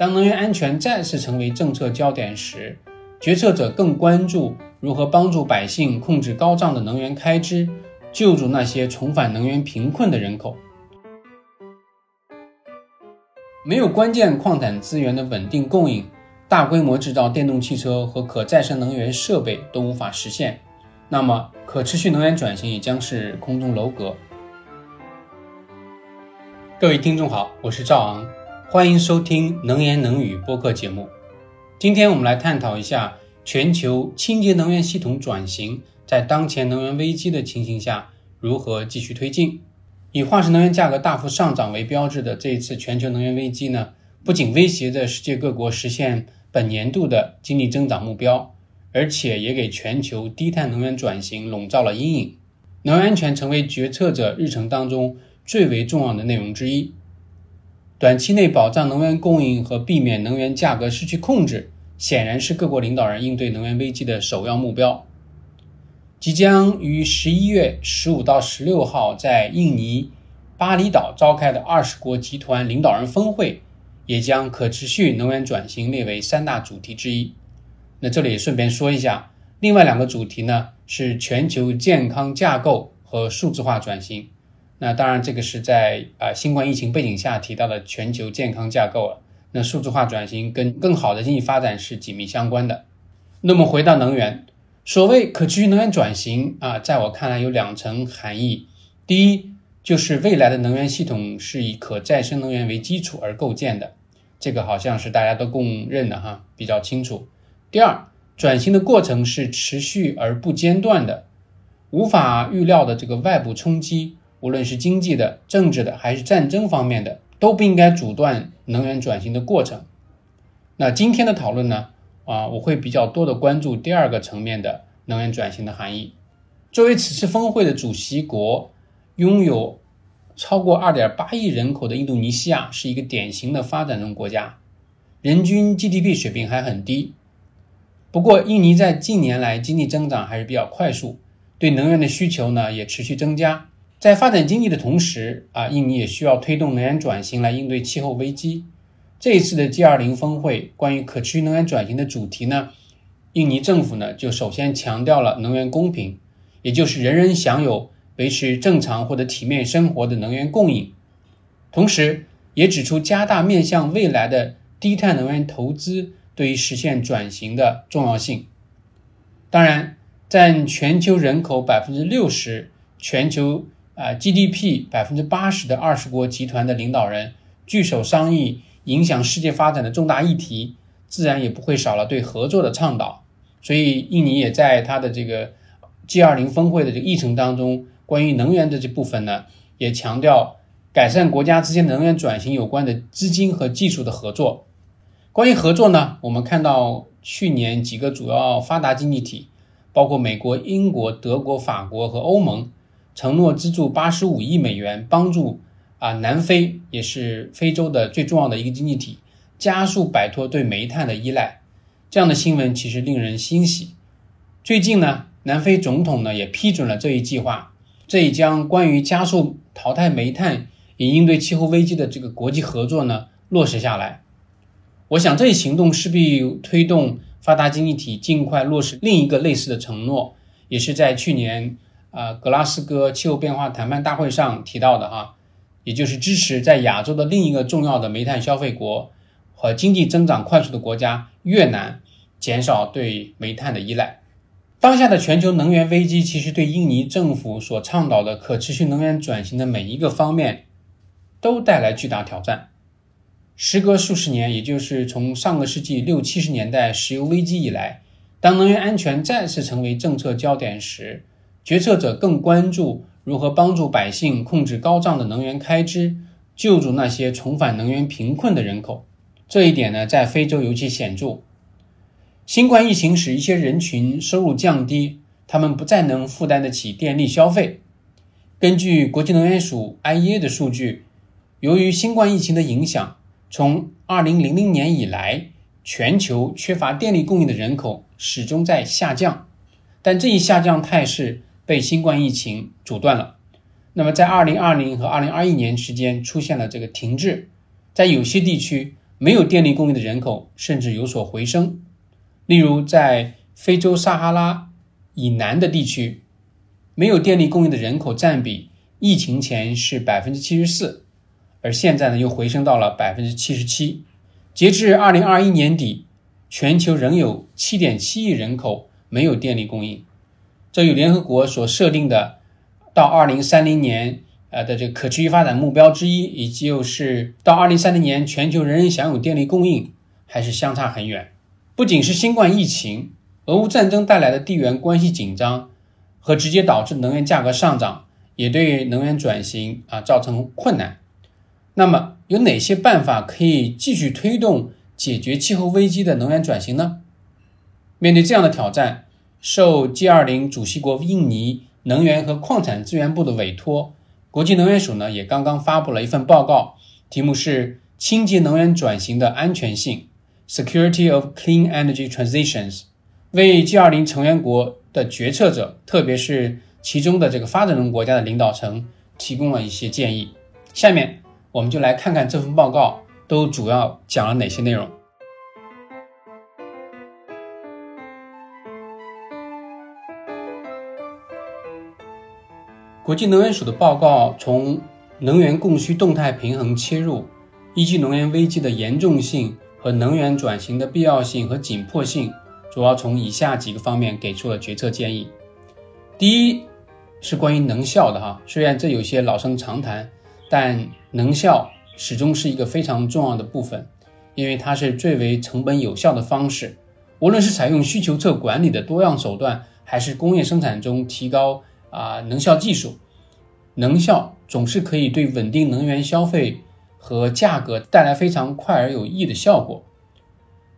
当能源安全再次成为政策焦点时，决策者更关注如何帮助百姓控制高涨的能源开支，救助那些重返能源贫困的人口。没有关键矿产资源的稳定供应，大规模制造电动汽车和可再生能源设备都无法实现，那么可持续能源转型也将是空中楼阁。各位听众好，我是赵昂，欢迎收听能言能语播客节目。今天我们来探讨一下全球清洁能源系统转型在当前能源危机的情形下如何继续推进。以化石能源价格大幅上涨为标志的这一次全球能源危机呢，不仅威胁着世界各国实现本年度的经济增长目标，而且也给全球低碳能源转型笼罩了阴影。能源安全成为决策者日程当中最为重要的内容之一。短期内保障能源供应和避免能源价格失去控制，显然是各国领导人应对能源危机的首要目标。即将于十一月十五到十六号在印尼巴厘岛召开的二十国集团领导人峰会，也将可持续能源转型列为三大主题之一。那这里顺便说一下，另外两个主题呢是全球健康架构和数字化转型。那当然，这个是在啊新冠疫情背景下提到的全球健康架构了。那数字化转型跟更好的经济发展是紧密相关的。那么回到能源。所谓可持续能源转型啊，在我看来有两层含义。第一，就是未来的能源系统是以可再生能源为基础而构建的，这个好像是大家都公认的哈，比较清楚。第二，转型的过程是持续而不间断的，无法预料的这个外部冲击，无论是经济的、政治的还是战争方面的，都不应该阻断能源转型的过程。那今天的讨论呢？啊，我会比较多的关注第二个层面的能源转型的含义。作为此次峰会的主席国，拥有超过二点八亿人口的印度尼西亚是一个典型的发展中国家，人均 GDP 水平还很低。不过，印尼在近年来经济增长还是比较快速，对能源的需求呢也持续增加。在发展经济的同时，啊，印尼也需要推动能源转型来应对气候危机。这一次的 G20 峰会关于可持续能源转型的主题呢，印尼政府呢就首先强调了能源公平，也就是人人享有维持正常或者体面生活的能源供应，同时也指出加大面向未来的低碳能源投资对于实现转型的重要性。当然，占全球人口百分之六十、全球啊 GDP 百分之八十的二十国集团的领导人聚首商议。影响世界发展的重大议题，自然也不会少了对合作的倡导。所以，印尼也在它的这个 G20 峰会的这个议程当中，关于能源的这部分呢，也强调改善国家之间能源转型有关的资金和技术的合作。关于合作呢，我们看到去年几个主要发达经济体，包括美国、英国、德国、法国和欧盟，承诺资助八十五亿美元帮助。啊，南非也是非洲的最重要的一个经济体，加速摆脱对煤炭的依赖，这样的新闻其实令人欣喜。最近呢，南非总统呢也批准了这一计划，这也将关于加速淘汰煤炭以应对气候危机的这个国际合作呢落实下来。我想这一行动势必推动发达经济体尽快落实另一个类似的承诺，也是在去年啊格拉斯哥气候变化谈判大会上提到的哈。也就是支持在亚洲的另一个重要的煤炭消费国和经济增长快速的国家越南，减少对煤炭的依赖。当下的全球能源危机其实对印尼政府所倡导的可持续能源转型的每一个方面都带来巨大挑战。时隔数十年，也就是从上个世纪六七十年代石油危机以来，当能源安全再次成为政策焦点时，决策者更关注。如何帮助百姓控制高涨的能源开支，救助那些重返能源贫困的人口？这一点呢，在非洲尤其显著。新冠疫情使一些人群收入降低，他们不再能负担得起电力消费。根据国际能源署 IEA 的数据，由于新冠疫情的影响，从2000年以来，全球缺乏电力供应的人口始终在下降。但这一下降态势。被新冠疫情阻断了。那么，在二零二零和二零二一年之间出现了这个停滞，在有些地区，没有电力供应的人口甚至有所回升。例如，在非洲撒哈拉以南的地区，没有电力供应的人口占比，疫情前是百分之七十四，而现在呢又回升到了百分之七十七。截至二零二一年底，全球仍有七点七亿人口没有电力供应。这与联合国所设定的到二零三零年呃的这个可持续发展目标之一，以及又是到二零三零年全球人人享有电力供应，还是相差很远。不仅是新冠疫情、俄乌战争带来的地缘关系紧张和直接导致能源价格上涨，也对能源转型啊造成困难。那么，有哪些办法可以继续推动解决气候危机的能源转型呢？面对这样的挑战。受 G20 主席国印尼能源和矿产资源部的委托，国际能源署呢也刚刚发布了一份报告，题目是《清洁能源转型的安全性》（Security of Clean Energy Transitions），为 G20 成员国的决策者，特别是其中的这个发展中国家的领导层提供了一些建议。下面我们就来看看这份报告都主要讲了哪些内容。国际能源署的报告从能源供需动态平衡切入，依据能源危机的严重性和能源转型的必要性和紧迫性，主要从以下几个方面给出了决策建议。第一是关于能效的哈，虽然这有些老生常谈，但能效始终是一个非常重要的部分，因为它是最为成本有效的方式。无论是采用需求侧管理的多样手段，还是工业生产中提高。啊，能效技术，能效总是可以对稳定能源消费和价格带来非常快而有益的效果。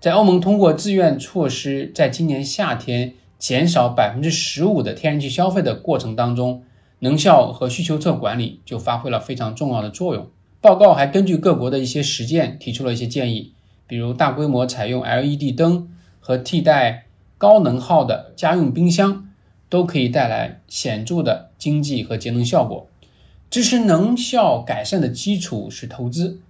在欧盟通过自愿措施，在今年夏天减少百分之十五的天然气消费的过程当中，能效和需求侧管理就发挥了非常重要的作用。报告还根据各国的一些实践提出了一些建议，比如大规模采用 LED 灯和替代高能耗的家用冰箱。都可以带来显著的经济和节能效果。支持能效改善的基础是投资，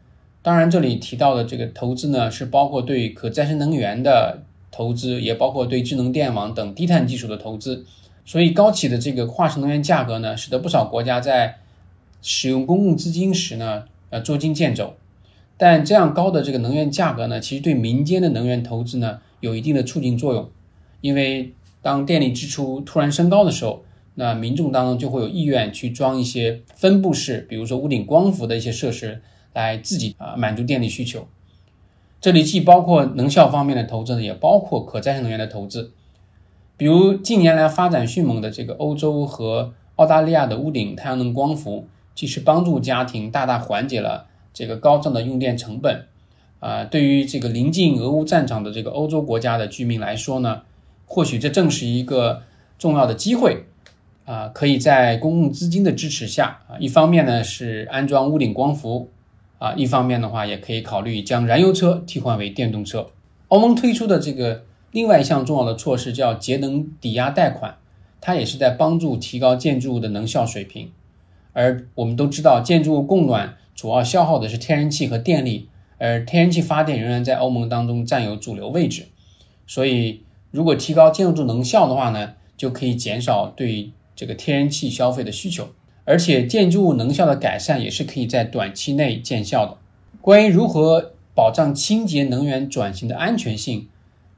当然这里提到的这个投资呢，是包括对可再生能源的投资，也包括对智能电网等低碳技术的投资。所以高企的这个化石能源价格呢，使得不少国家在使用公共资金时呢，呃，捉襟见肘。但这样高的这个能源价格呢，其实对民间的能源投资呢，有一定的促进作用，因为。当电力支出突然升高的时候，那民众当中就会有意愿去装一些分布式，比如说屋顶光伏的一些设施，来自己啊满足电力需求。这里既包括能效方面的投资呢，也包括可再生能源的投资。比如近年来发展迅猛的这个欧洲和澳大利亚的屋顶太阳能光伏，既是帮助家庭大大缓解了这个高涨的用电成本，啊，对于这个临近俄乌战场的这个欧洲国家的居民来说呢。或许这正是一个重要的机会，啊，可以在公共资金的支持下，啊，一方面呢是安装屋顶光伏，啊，一方面的话也可以考虑将燃油车替换为电动车。欧盟推出的这个另外一项重要的措施叫节能抵押贷款，它也是在帮助提高建筑物的能效水平。而我们都知道，建筑物供暖主要消耗的是天然气和电力，而天然气发电仍然在欧盟当中占有主流位置，所以。如果提高建筑能效的话呢，就可以减少对这个天然气消费的需求，而且建筑物能效的改善也是可以在短期内见效的。关于如何保障清洁能源转型的安全性，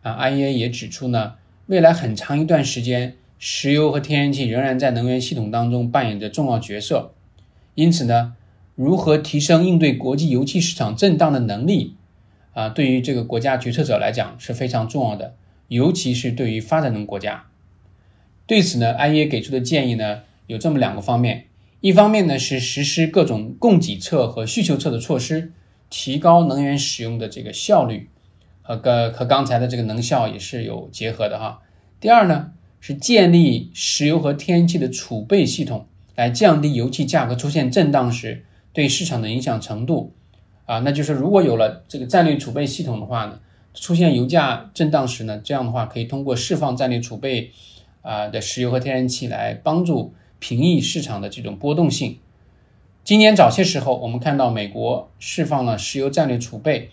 啊，IEA 也指出呢，未来很长一段时间，石油和天然气仍然在能源系统当中扮演着重要角色。因此呢，如何提升应对国际油气市场震荡的能力，啊，对于这个国家决策者来讲是非常重要的。尤其是对于发展中国家，对此呢，IEA 给出的建议呢有这么两个方面，一方面呢是实施各种供给侧和需求侧的措施，提高能源使用的这个效率，和个和刚才的这个能效也是有结合的哈。第二呢是建立石油和天然气的储备系统，来降低油气价格出现震荡时对市场的影响程度，啊，那就是如果有了这个战略储备系统的话呢。出现油价震荡时呢，这样的话可以通过释放战略储备啊的石油和天然气来帮助平抑市场的这种波动性。今年早些时候，我们看到美国释放了石油战略储备，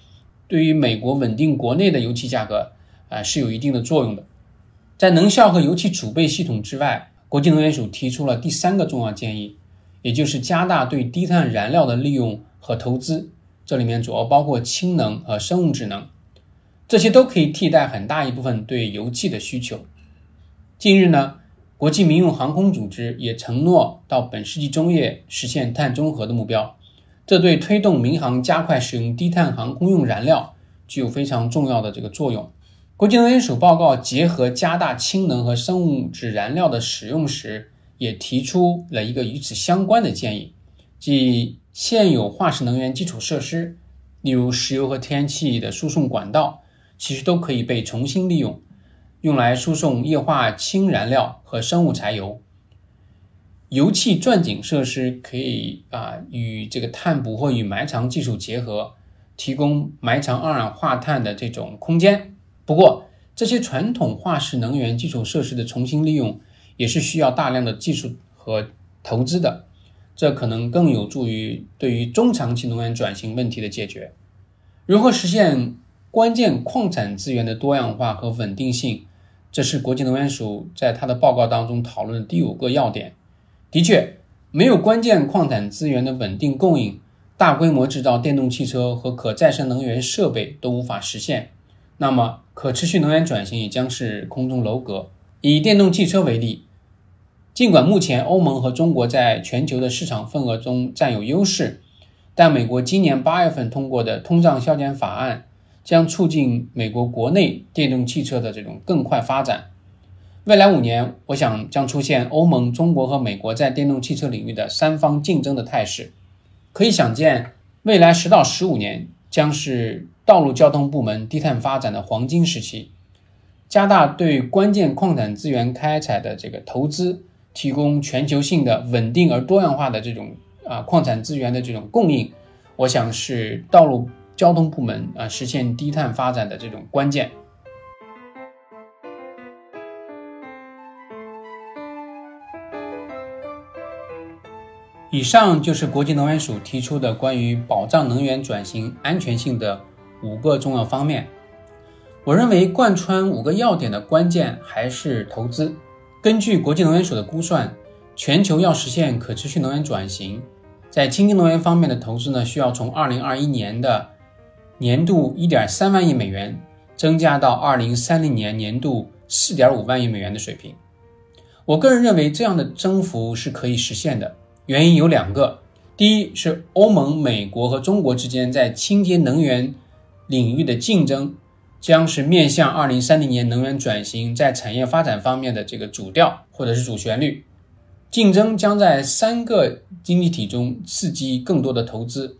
对于美国稳定国内的油气价格啊是有一定的作用的。在能效和油气储备系统之外，国际能源署提出了第三个重要建议，也就是加大对低碳燃料的利用和投资。这里面主要包括氢能和生物质能，这些都可以替代很大一部分对油气的需求。近日呢，国际民用航空组织也承诺到本世纪中叶实现碳中和的目标，这对推动民航加快使用低碳航空用燃料具有非常重要的这个作用。国际能源署报告结合加大氢能和生物质燃料的使用时，也提出了一个与此相关的建议，即现有化石能源基础设施，例如石油和天然气的输送管道，其实都可以被重新利用，用来输送液化氢燃料和生物柴油。油气钻井设施可以啊与这个碳捕获与埋藏技术结合，提供埋藏二氧化碳的这种空间。不过，这些传统化石能源基础设施的重新利用也是需要大量的技术和投资的，这可能更有助于对于中长期能源转型问题的解决。如何实现关键矿产资源的多样化和稳定性，这是国际能源署在他的报告当中讨论的第五个要点。的确，没有关键矿产资源的稳定供应，大规模制造电动汽车和可再生能源设备都无法实现。那么，可持续能源转型也将是空中楼阁。以电动汽车为例，尽管目前欧盟和中国在全球的市场份额中占有优势，但美国今年八月份通过的通胀削减法案将促进美国国内电动汽车的这种更快发展。未来五年，我想将出现欧盟、中国和美国在电动汽车领域的三方竞争的态势。可以想见，未来十到十五年将是。道路交通部门低碳发展的黄金时期，加大对关键矿产资源开采的这个投资，提供全球性的稳定而多样化的这种啊矿产资源的这种供应，我想是道路交通部门啊实现低碳发展的这种关键。以上就是国际能源署提出的关于保障能源转型安全性的。五个重要方面，我认为贯穿五个要点的关键还是投资。根据国际能源署的估算，全球要实现可持续能源转型，在清洁能源方面的投资呢，需要从2021年的年度1.3万亿美元增加到2030年年度4.5万亿美元的水平。我个人认为这样的增幅是可以实现的，原因有两个：第一是欧盟、美国和中国之间在清洁能源领域的竞争将是面向二零三零年能源转型在产业发展方面的这个主调或者是主旋律。竞争将在三个经济体中刺激更多的投资，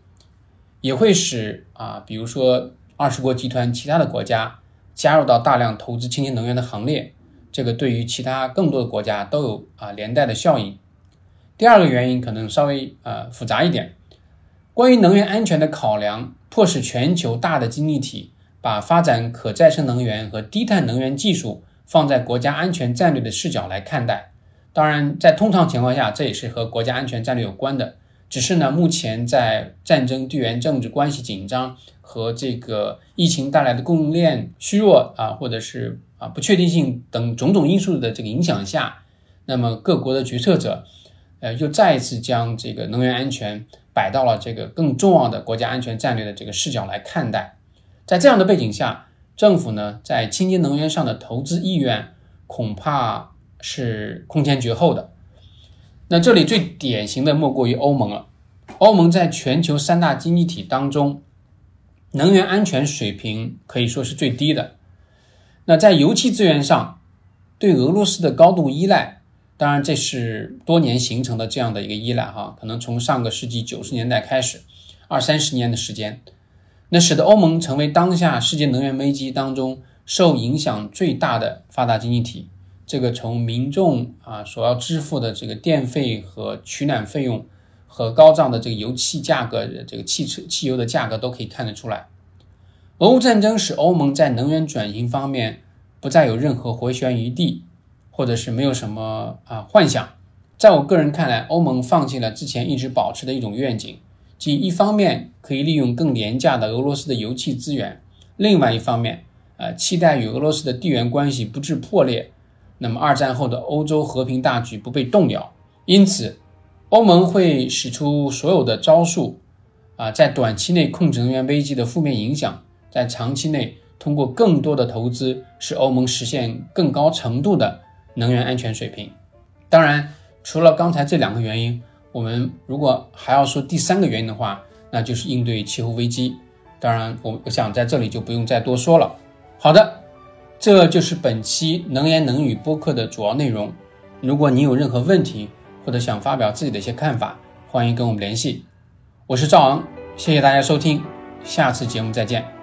也会使啊，比如说二十国集团其他的国家加入到大量投资清洁能源的行列。这个对于其他更多的国家都有啊连带的效应。第二个原因可能稍微呃复杂一点，关于能源安全的考量。迫使全球大的经济体把发展可再生能源和低碳能源技术放在国家安全战略的视角来看待。当然，在通常情况下，这也是和国家安全战略有关的。只是呢，目前在战争、地缘政治关系紧张和这个疫情带来的供应链虚弱啊，或者是啊不确定性等种种因素的这个影响下，那么各国的决策者，呃，又再一次将这个能源安全。摆到了这个更重要的国家安全战略的这个视角来看待，在这样的背景下，政府呢在清洁能源上的投资意愿恐怕是空前绝后的。那这里最典型的莫过于欧盟了。欧盟在全球三大经济体当中，能源安全水平可以说是最低的。那在油气资源上，对俄罗斯的高度依赖。当然，这是多年形成的这样的一个依赖哈，可能从上个世纪九十年代开始，二三十年的时间，那使得欧盟成为当下世界能源危机当中受影响最大的发达经济体。这个从民众啊所要支付的这个电费和取暖费用，和高涨的这个油气价格、这个汽车汽油的价格都可以看得出来。俄乌战争使欧盟在能源转型方面不再有任何回旋余地。或者是没有什么啊幻想，在我个人看来，欧盟放弃了之前一直保持的一种愿景，即一方面可以利用更廉价的俄罗斯的油气资源，另外一方面，呃，期待与俄罗斯的地缘关系不致破裂，那么二战后的欧洲和平大局不被动摇。因此，欧盟会使出所有的招数，啊，在短期内控制能源危机的负面影响，在长期内通过更多的投资，使欧盟实现更高程度的能源安全水平。当然，除了刚才这两个原因，我们如果还要说第三个原因的话，那就是应对气候危机。当然，我我想在这里就不用再多说了。好的，这就是本期能言能语播客的主要内容。如果你有任何问题或者想发表自己的一些看法，欢迎跟我们联系。我是赵昂，谢谢大家收听，下次节目再见。